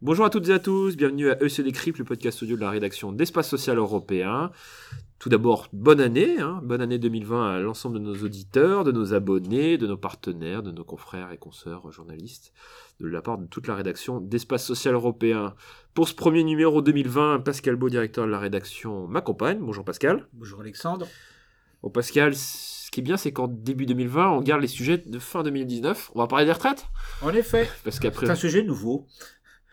Bonjour à toutes et à tous, bienvenue à EC Décrypte, le podcast audio de la rédaction d'Espace Social Européen. Tout d'abord, bonne année, hein, bonne année 2020 à l'ensemble de nos auditeurs, de nos abonnés, de nos partenaires, de nos confrères et consoeurs journalistes, de la part de toute la rédaction d'Espace Social Européen. Pour ce premier numéro 2020, Pascal Beau, directeur de la rédaction, m'accompagne. Bonjour Pascal. Bonjour Alexandre. Bon Pascal, qui est bien, c'est qu'en début 2020, on garde les sujets de fin 2019. On va parler des retraites? En effet. Parce qu'après... C'est un sujet nouveau.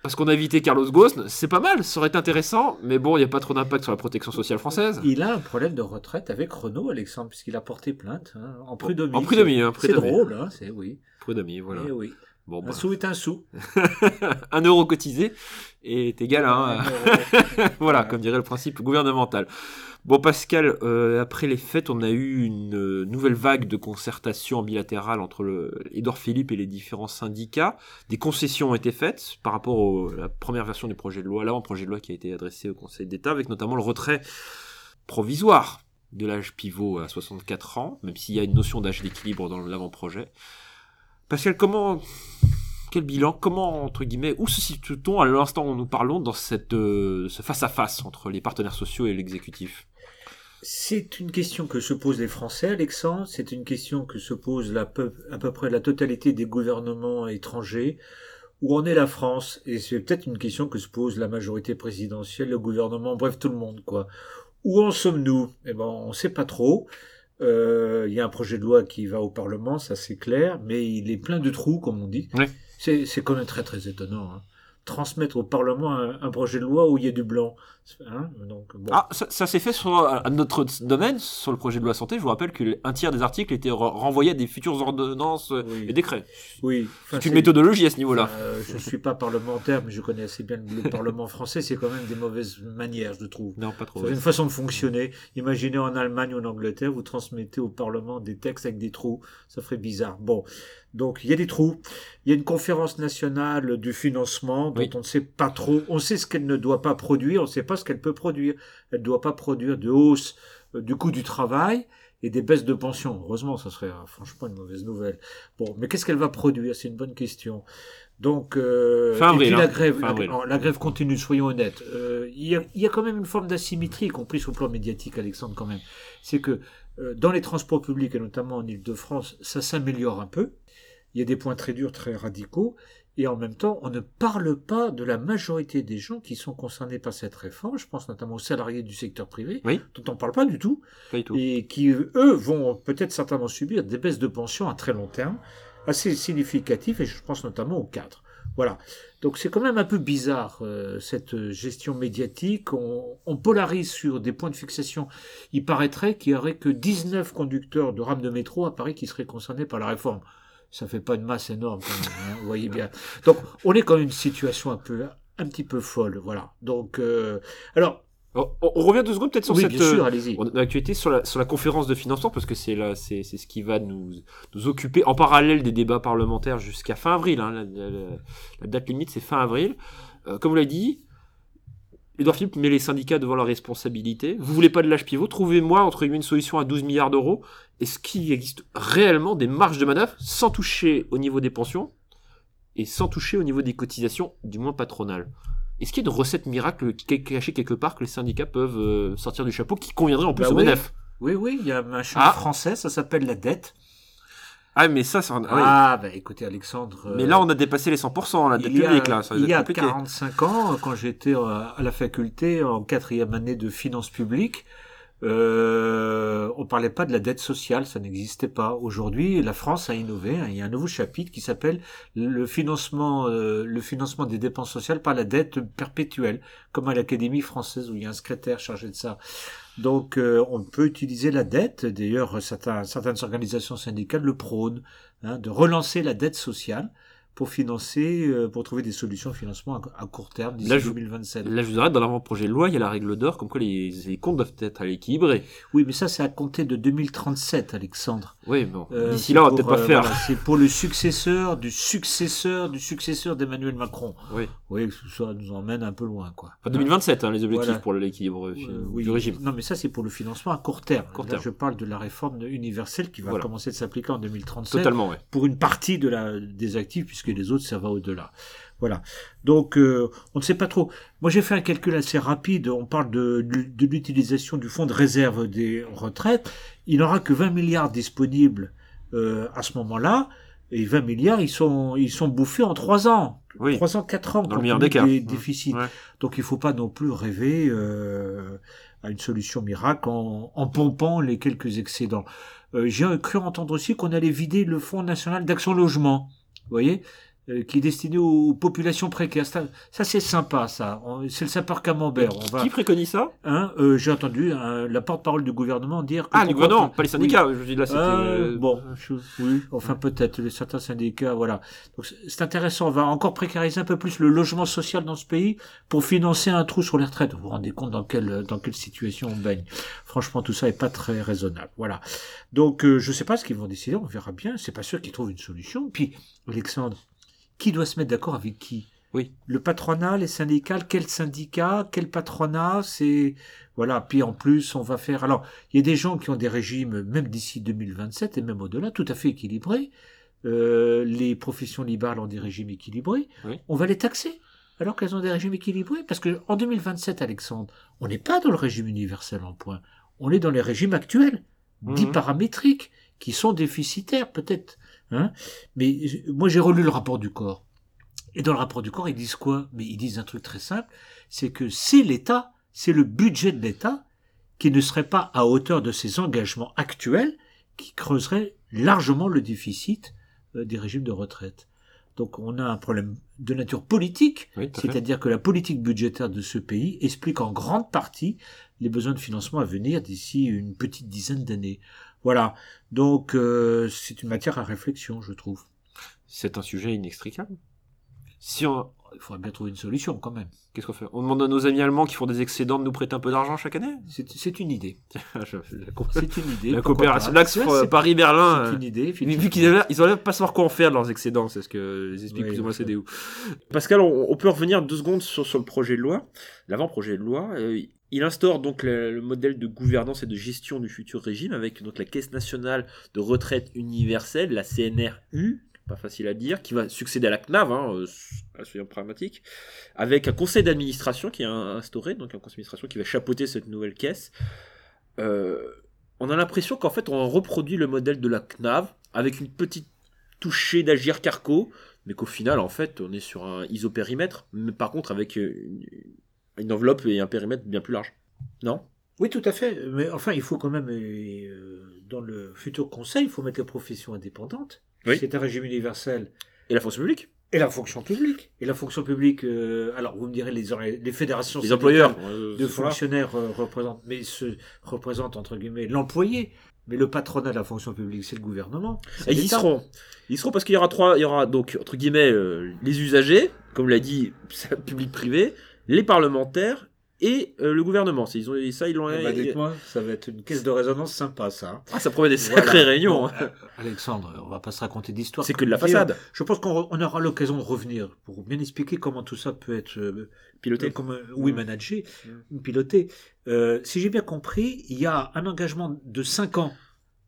Parce qu'on a invité Carlos Ghosn, c'est pas mal, ça aurait été intéressant, mais bon, il n'y a pas trop d'impact sur la protection sociale française. Il a un problème de retraite avec Renault, Alexandre, puisqu'il a porté plainte hein, en prud'homie. En prud'homie, hein, C'est drôle, hein, c'est oui. Prud'homie, voilà. Eh oui. Bon, Un sou est un sou. un euro cotisé est égal à un... Voilà, comme dirait le principe gouvernemental. Bon, Pascal, euh, après les fêtes, on a eu une euh, nouvelle vague de concertation bilatérale entre le, Édouard Philippe et les différents syndicats. Des concessions ont été faites par rapport au- à la première version du projet de loi, l'avant-projet de loi qui a été adressé au Conseil d'État, avec notamment le retrait provisoire de l'âge pivot à 64 ans, même s'il y a une notion d'âge d'équilibre dans l'avant-projet. Pascal, comment, quel bilan, comment, entre guillemets, où se situe-t-on à l'instant où nous parlons dans cette, euh, ce face-à-face entre les partenaires sociaux et l'exécutif? C'est une question que se posent les Français, Alexandre. C'est une question que se pose à peu près la totalité des gouvernements étrangers. Où en est la France? Et c'est peut-être une question que se pose la majorité présidentielle, le gouvernement, bref, tout le monde, quoi. Où en sommes-nous? Eh ben, on ne sait pas trop. Euh, Il y a un projet de loi qui va au Parlement, ça c'est clair, mais il est plein de trous, comme on dit. Oui. C'est c'est quand même très très étonnant. hein. Transmettre au Parlement un, un projet de loi où il y a du blanc. Hein Donc, bon. Ah, ça, ça s'est fait sur à notre domaine, sur le projet de loi santé. Je vous rappelle qu'un tiers des articles étaient re- renvoyés à des futures ordonnances euh, Oui. et décrets. oui. Enfin, C'est une méthodologie à ce niveau-là. Euh, je suis pas parlementaire, mais je connais assez bien le Parlement français. C'est quand même des mauvaises manières, je trouve. Non, pas trop. C'est une façon de fonctionner. Imaginez en Allemagne ou en Angleterre, vous transmettez au Parlement des textes avec des trous. Ça ferait bizarre. Bon. Donc, il y a des trous. Il y a une conférence nationale du financement dont Oui. on ne sait pas trop. On sait ce qu'elle ne doit pas produire. On ne sait pas ce qu'elle peut produire. Elle ne doit pas produire de hausse euh, du coût du travail et des baisses de pension. Heureusement, ça serait euh, franchement une mauvaise nouvelle. Bon, mais qu'est-ce qu'elle va produire? C'est une bonne question. Donc, euh, Fin et puis avril, la hein. grève, Fin la, grève continue, soyons honnêtes. Euh, Il y, a, il y a quand même une forme d'asymétrie, y compris sur le plan médiatique, Alexandre, quand même. C'est que euh, dans les transports publics, et notamment en Ile-de-France, ça s'améliore un peu. Il y a des points très durs, très radicaux. Et en même temps, on ne parle pas de la majorité des gens qui sont concernés par cette réforme. Je pense notamment aux salariés du secteur privé, Oui. dont on ne parle pas du tout Pas du tout. et qui, eux, vont peut-être certainement subir des baisses de pension à très long terme, assez significatives, et je pense notamment aux cadres. Voilà. Donc c'est quand même un peu bizarre, euh, cette gestion médiatique. On, on polarise sur des points de fixation. Il paraîtrait qu'il y aurait que 19 conducteurs de rames de métro à Paris qui seraient concernés par la réforme. Ça fait pas une masse énorme, quand même, hein, vous voyez bien. Donc on est quand même une situation un peu, un petit peu folle, voilà. Donc, euh, alors, On, on- revient deux secondes peut-être sur oui, cette bien sûr, euh, actualité sur la, sur la conférence de financement parce que c'est là, c'est, c'est ce qui va nous, nous occuper en parallèle des débats parlementaires jusqu'à fin avril. hein. la, la- la- la date limite c'est fin avril. Euh, comme vous l'avez dit, Edouard Philippe met les syndicats devant leurs responsabilités. Vous voulez pas de l'âge pivot? Trouvez-moi entre guillemets une solution à 12 milliards d'euros. Est-ce qu'il existe réellement des marges de manœuvre sans toucher au niveau des pensions et sans toucher au niveau des cotisations, du moins patronales? Est-ce qu'il y a une recette miracle cachée quelque part que les syndicats peuvent euh, sortir du chapeau qui conviendrait en plus Bah au oui. Oui, oui, il y a un machin Ah. français, ça s'appelle la dette. Ah, mais ça, c'est un- ah oui. Ah, bah écoutez, Alexandre. euh, Mais là, on a dépassé les 100%, la dette il y a, publique, là. Ça il y a compliqué. 45 ans, quand j'étais euh, à la faculté en quatrième année de finances publiques, euh, on parlait pas de la dette sociale, ça n'existait pas. Aujourd'hui, la France a innové. hein, il y a un nouveau chapitre qui s'appelle le financement, euh, le financement des dépenses sociales par la dette perpétuelle, comme à l'Académie française où il y a un secrétaire chargé de ça. Donc, euh, on peut utiliser la dette. D'ailleurs, certaines organisations syndicales le prônent, hein, de relancer la dette sociale pour financer, euh, pour trouver des solutions de financement à, court terme d'ici Là, je- 2027. Là, je vous arrête, dans l'avant-projet de loi, il y a la règle d'or, comme quoi les, les comptes doivent être à l'équilibré. Oui, mais ça, c'est à compter de 2037, Alexandre. Oui, bon. Euh, D'ici là, on va peut-être pas euh, faire. voilà, c'est pour le successeur du successeur du successeur d'Emmanuel Macron. Oui. Oui, ça nous emmène un peu loin, quoi. Enfin, 2027, hein, les objectifs Voilà. pour l'équilibre euh, oui. du régime. Non, mais ça, c'est pour le financement à court terme. Court Là, terme. je parle de la réforme universelle qui va Voilà. commencer de s'appliquer en 2037 Totalement, ouais. pour une partie de la, des actifs, puisque les autres, ça va au-delà. Voilà. Donc, euh, on ne sait pas trop. Moi, j'ai fait un calcul assez rapide. On parle de, de l'utilisation du fonds de réserve des retraites. Il n'aura que 20 milliards disponibles euh, à ce moment-là. Et 20 milliards, ils sont, ils sont bouffés en 3 ans. Oui. 3 ans, 4 ans. Dans le meilleur des cas. Des déficits. Ouais. Donc, il faut pas non plus rêver euh, à une solution miracle en, en pompant les quelques excédents. J'ai cru entendre aussi qu'on allait vider le Fonds national d'action logement. Vous voyez? Qui est destiné aux populations précaires. Ça, ça, c'est sympa, ça. C'est le sapeur camembert. On va, Qui préconise ça? Hein, euh, J'ai entendu hein, la porte-parole du gouvernement dire. que Ah, le gouvernement, pas- les Oui. syndicats. Je dis là, c'était. Euh, euh, bon, je- oui, enfin peut-être les certains syndicats, voilà. Donc c'est- c'est intéressant. On va encore précariser un peu plus le logement social dans ce pays pour financer un trou sur les retraites. Vous vous rendez compte dans quelle dans quelle situation on baigne Franchement, tout ça est pas très raisonnable. Voilà. Donc euh, je sais pas ce qu'ils vont décider. On verra bien. C'est pas sûr qu'ils trouvent une solution. Puis Alexandre, qui doit se mettre d'accord avec qui? Oui. Le patronat, les syndicats, quel syndicat, quel patronat, c'est voilà. Puis en plus, on va faire. Alors, il y a des gens qui ont des régimes, même d'ici 2027 et même au-delà, tout à fait équilibrés. Euh, les professions libérales ont des régimes équilibrés. Oui. On va les taxer alors qu'elles ont des régimes équilibrés. Parce que en 2027, Alexandre, on n'est pas dans le régime universel en point. On est dans les régimes actuels, dits Mhm. paramétriques, qui sont déficitaires peut-être. Hein Mais moi, j'ai relu le rapport du corps. Et dans le rapport du corps, ils disent quoi? Mais ils disent un truc très simple, c'est que c'est l'État, c'est le budget de l'État qui ne serait pas à hauteur de ses engagements actuels, qui creuserait largement le déficit euh, des régimes de retraite. Donc on a un problème de nature politique, Oui, c'est-à-dire que la politique budgétaire de ce pays explique en grande partie les besoins de financement à venir d'ici une petite dizaine d'années. Voilà. Donc euh, c'est une matière à réflexion, je trouve. C'est un sujet inextricable. Si on. Il faudrait bien trouver une solution quand même. Qu'est-ce qu'on fait? On demande à nos amis allemands qui font des excédents de nous prêter un peu d'argent chaque année? C'est une idée. C'est une idée. La coopération, l'axe euh, c'est- Paris-Berlin. C'est euh, une idée. Vu effectivement. qu'ils avaient- ils pas savoir quoi en faire de leurs excédents, c'est ce que les explique Oui, plus ou moins c'est- CDU. Pascal, on, on peut revenir deux secondes sur, sur le projet de loi, l'avant-projet de loi. Euh, il instaure donc le, le modèle de gouvernance et de gestion du futur régime avec donc la Caisse nationale de retraite universelle, la CNRU, pas facile à dire, qui va succéder à la CNAV, hein, euh, avec un conseil d'administration qui est instauré, donc un conseil d'administration qui va chapeauter cette nouvelle caisse. Euh, on a l'impression qu'en fait on reproduit le modèle de la CNAV avec une petite touchée d'agir carco, mais qu'au final en fait on est sur un isopérimètre, mais par contre avec euh, une enveloppe et un périmètre bien plus large. Non? Oui, tout à fait. Mais enfin, il faut quand même, euh, dans le futur conseil, il faut mettre les professions indépendantes. Oui. C'est un régime universel. Et la fonction publique? Et la fonction publique. Et la fonction publique, euh, alors vous me direz, les, fédérations Les employeurs euh, de fonctionnaires euh, représentent, mais se représentent entre guillemets l'employé. Mais le patronat de la fonction publique, c'est le gouvernement. Et ils seront. Ils seront parce qu'il y aura trois, il y aura donc entre guillemets les usagers, comme l'a dit public-privé, les parlementaires et euh, le gouvernement. Ils ont ça ils l'ont. Ah bah, dites-moi, ça va être une caisse de résonance sympa, ça. hein. Ah, ça promet des Voilà. sacrées réunions. Bon, hein. euh, Alexandre, on va pas se raconter d'histoire. C'est que de la Dire, façade. Je pense qu'on on aura l'occasion de revenir pour bien expliquer comment tout ça peut être euh, Piloté. comme, euh, oui, Mm. managé, piloté. Euh, si j'ai bien compris, il y a un engagement de 5 ans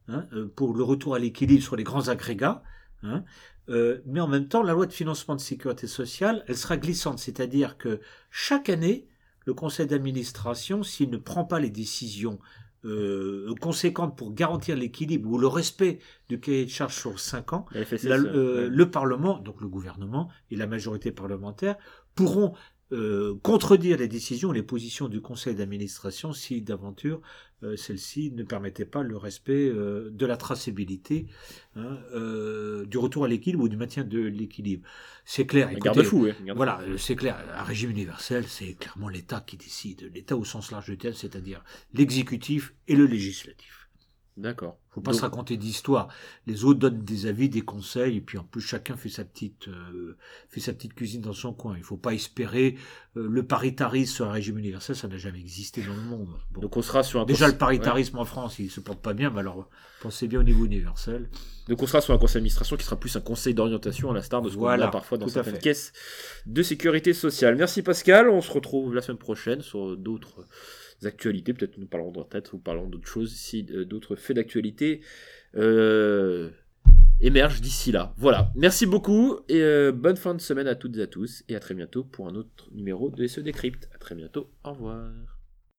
hein, euh, pour le retour à l'équilibre sur les grands agrégats. Hein. Euh, mais en même temps, la loi de financement de sécurité sociale, elle sera glissante, c'est-à-dire que chaque année, le conseil d'administration, s'il ne prend pas les décisions euh, conséquentes pour garantir l'équilibre ou le respect du cahier de charge sur 5 ans, La euh, ouais. le Parlement, donc le gouvernement et la majorité parlementaire, pourront euh, contredire les décisions, les positions du conseil d'administration si d'aventure euh, celle-ci ne permettait pas le respect euh, de la traçabilité, hein, euh, du retour à l'équilibre ou du maintien de l'équilibre. C'est clair. Un écoutez, garde-fou, ouais. un garde-fou. voilà, c'est clair. Un régime universel, c'est clairement l'État qui décide. L'État au sens large du terme, c'est-à-dire l'exécutif et le législatif. D'accord. Faut pas Donc- se raconter d'histoire. Les autres donnent des avis, des conseils, et puis en plus chacun fait sa petite, euh, fait sa petite cuisine dans son coin. Il faut pas espérer euh, le paritarisme sur un régime universel, ça n'a jamais existé dans le monde. Bon. Donc on sera sur un Déjà le paritarisme en France, il se porte pas bien, mais alors pensez bien au niveau universel. Donc on sera sur un conseil d'administration qui sera plus un conseil d'orientation à la star de ce qu'on a parfois dans certaines caisses de sécurité sociale. Merci Pascal, on se retrouve la semaine prochaine sur d'autres actualités. Peut-être nous parlerons de retraite ou parlerons d'autres choses si euh, d'autres faits d'actualité euh, émergent d'ici là. Voilà. Merci beaucoup et euh, bonne fin de semaine à toutes et à tous et à très bientôt pour un autre numéro de SE Décrypte. À très bientôt. Au revoir.